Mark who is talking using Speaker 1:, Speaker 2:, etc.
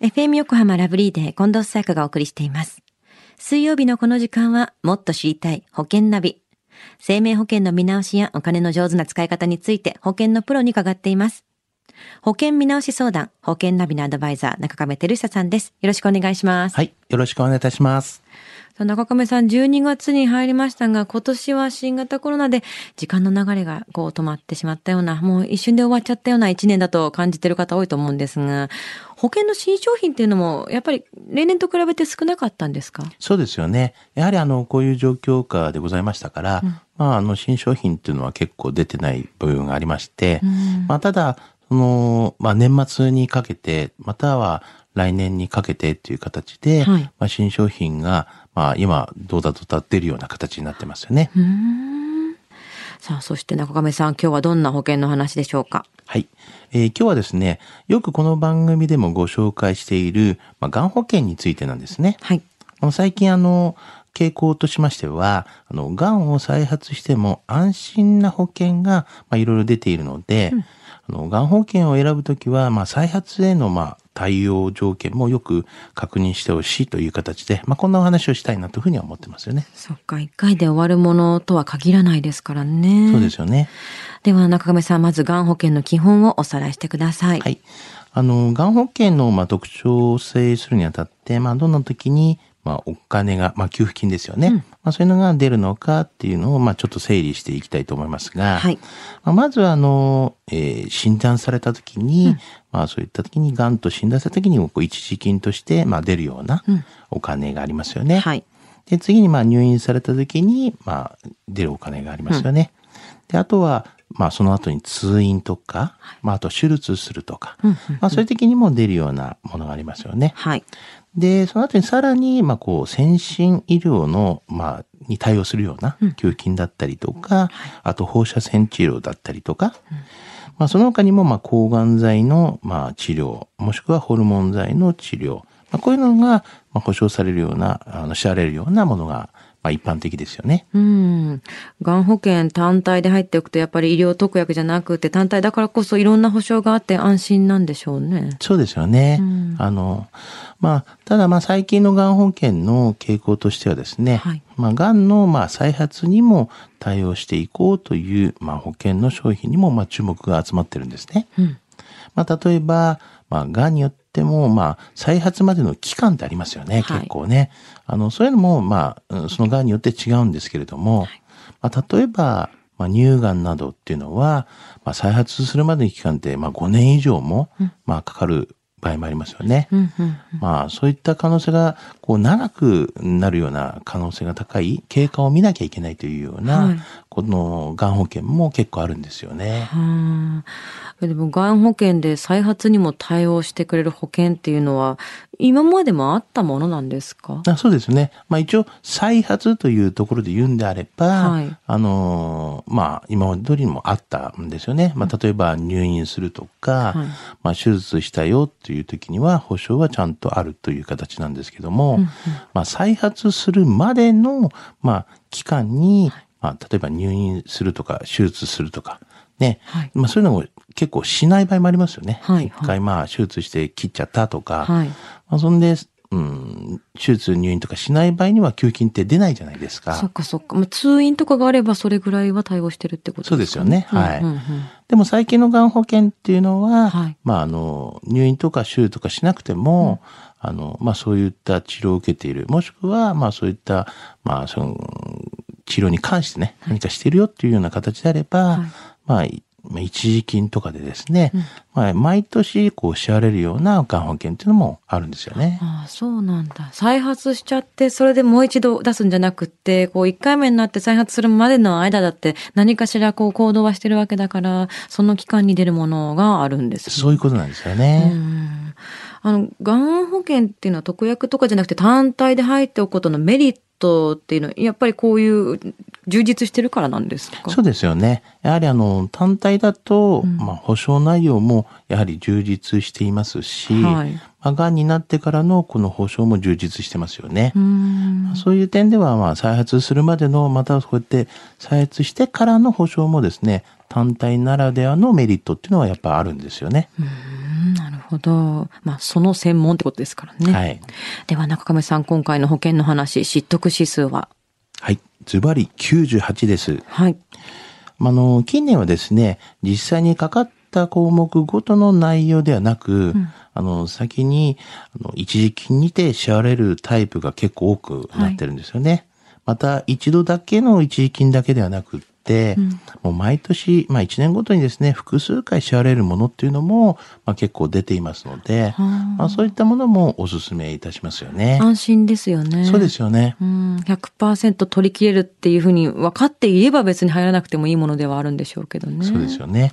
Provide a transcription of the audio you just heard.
Speaker 1: FM 横浜ラブリーデー近藤沙耶香がお送りしています。水曜日のこの時間は、もっと知りたい保険ナビ。生命保険の見直しやお金の上手な使い方について保険のプロに伺っています。保険見直し相談、保険ナビのアドバイザー、中亀照久さんです。よろしくお願いします。
Speaker 2: はい。よろしくお願いいたします。
Speaker 1: さあ中亀さん、12月に入りましたが、今年は新型コロナで時間の流れがこう止まってしまったような、もう一瞬で終わっちゃったような1年だと感じてる方多いと思うんですが、保険の新商品っていうのも、やっぱり例年と比べて少なかったんですか？
Speaker 2: そうですよね。やはりあの、こういう状況下でございましたから、まあ、あの、新商品っていうのは結構出てない部分がありまして、まあ、ただ、その、まあ、年末にかけて、または来年にかけてっていう形で、
Speaker 1: はい。
Speaker 2: まあ、新商品が、まあ、今、どうだとだってるような形になってますよね。
Speaker 1: さあ、そして中亀さん、今日はどんな保険の話でしょうか？
Speaker 2: はい。えー今日はですね、よくこの番組でもご紹介している、まあ、がん保険についてなんですね。
Speaker 1: はい。
Speaker 2: 最近あの、傾向としましては、あの、癌を再発しても安心な保険が、まあ、いろいろ出ているので、あの、癌保険を選ぶときは、まあ、再発への、まあ、対応条件もよく確認してほしいという形で、まあ、こんなお話をしたいなというふうには思ってますよね。
Speaker 1: そっか、一回で終わるものとは限らないですからね。
Speaker 2: そうですよね。
Speaker 1: では、中亀さん、まず、がん保険の基本をおさらいしてください。
Speaker 2: はい。あの、がん保険の、まあ、特徴を整理するにあたって、まあ、どんな時に、まあ、お金が、まあ、給付金ですよね。まあ、そういうのが出るのかっていうのを、まあ、ちょっと整理していきたいと思いますが、
Speaker 1: はい。
Speaker 2: まあ、まずは、あの、えー診断された時に、まあ、そういった時に、がんと診断された時に、こう一時金として、まあ、出るようなお金がありますよね。
Speaker 1: はい。
Speaker 2: で、次に、まあ、入院された時に、まあ、出るお金がありますよね。で、あとは、まあ、その後に通院とか、まあ、あと手術するとか、まあ、そういう時にも出るようなものがありますよね。
Speaker 1: はい。
Speaker 2: で、その後にさらに、まあ、こう、先進医療の、まあ、に対応するような給付金だったりとか、あと放射線治療だったりとか、まあ、その他にも、まあ、抗がん剤の、まあ、治療、もしくはホルモン剤の治療、まあ、こういうのが、まあ、保証されるような、あの、支払われるようなものが、まあ、一般的ですよね。
Speaker 1: うん。がん保険単体で入っておくと、やっぱり医療特約じゃなくて、単体だからこそいろんな保証があって安心なんでしょうね。
Speaker 2: そうですよね。あの、まあ、ただまあ最近のがん保険の傾向としてはですね、
Speaker 1: はい
Speaker 2: まあ、がんのまあ再発にも対応していこうという、まあ、保険の商品にもまあ注目が集まってるんですね。
Speaker 1: うん。
Speaker 2: まあ、例えば、まあ、がんによっても、まあ、再発までの期間ってありますよね、
Speaker 1: はい
Speaker 2: 結構ね。あの、そういうのも、まあ、うんそのがんによって違うんですけれども、まあ、例えば、まあ、乳がんなどっていうのは、まあ、再発するまでの期間って、まあ、5年以上も、まあ、かかる場合もありますよね。
Speaker 1: うん。うん。
Speaker 2: まあ、そういった可能性が、こう、長くなるような可能性が高い経過を見なきゃいけないというような、
Speaker 1: はい
Speaker 2: この、がん保険も結構あるんですよね。
Speaker 1: はあ。でも、がん保険で再発にも対応してくれる保険っていうのは、今までもあったものなんですか？
Speaker 2: あそうですね。まあ一応、再発というところで言うんであれば、
Speaker 1: はい
Speaker 2: あのーまあ今まで通りにもあったんですよね。まあ例えば入院するとか、
Speaker 1: はい
Speaker 2: まあ手術したよっていう時には保証はちゃんとあるという形なんですけども、まあ再発するまでの、まあ期間に、まあ例えば入院するとか手術するとか、ね、
Speaker 1: はい。
Speaker 2: まあそういうのも結構しない場合もありますよね。
Speaker 1: はい
Speaker 2: 一回まあ手術して切っちゃったとか、
Speaker 1: はい。
Speaker 2: まあ、そんで、うん、手術入院とかしない場合には給付金って出ないじゃないです
Speaker 1: そっ
Speaker 2: か。
Speaker 1: かそっか。まあ、通院とかがあればそれぐらいは対応してるってことですか、
Speaker 2: そうですよね。はい
Speaker 1: うんうん。うん
Speaker 2: でも最近のがん保険っていうのは、
Speaker 1: はい。
Speaker 2: まああの、入院とか手術とかしなくても、あの、まあそういった治療を受けている、もしくは、まあそういった、まあその、治療に関してね、何かしてるよっていうような形であれば、
Speaker 1: はい
Speaker 2: まあ、一時金とかでですね、まあ毎年こう支払われるようながん保険っていうのもあるんですよね。
Speaker 1: ああ、そうなんだ。再発しちゃって、それでもう一度出すんじゃなくって、こう、一回目になって再発するまでの間だって、何かしらこう、行動はしてるわけだから、その期間に出るものがあるんですね。
Speaker 2: そういうことなんですよね。
Speaker 1: うんあの、がん保険っていうのは特約とかじゃなくて単体で入っておくことのメリットっていうのは、やっぱりこういう充実してるからなんですか？
Speaker 2: そうですよね。やはりあの、単体だと、まあ、保証内容もやはり充実していますし、
Speaker 1: はい
Speaker 2: まあ、癌になってからのこの保証も充実してますよね。
Speaker 1: うん
Speaker 2: そういう点では、まあ、再発するまでの、またこうやって再発してからの保証もですね、単体ならではのメリットっていうのはやっぱあるんですよね。
Speaker 1: うんほほど。まあ、その専門ってことですからね。
Speaker 2: はい。
Speaker 1: では、中亀さん、今回の保険の話、知得指数は？
Speaker 2: はい。ズバリ98です。
Speaker 1: はい。
Speaker 2: まああの、近年はですね、実際にかかった項目ごとの内容ではなく、あの、先に、あの、一時金にて支払われるタイプが結構多くなってるんですよね。また、一度だけの一時金だけではなくって、もう毎年、まあ一年ごとにですね、複数回支払われるものっていうのも、まあ結構出ていますので、まあそういったものもお勧めいたしますよね。
Speaker 1: 安心ですよね。
Speaker 2: そうですよね。
Speaker 1: うん、100%取り切れるっていうふうに分かっていれば別に入らなくてもいいものではあるんでしょうけどね。
Speaker 2: そうですよね。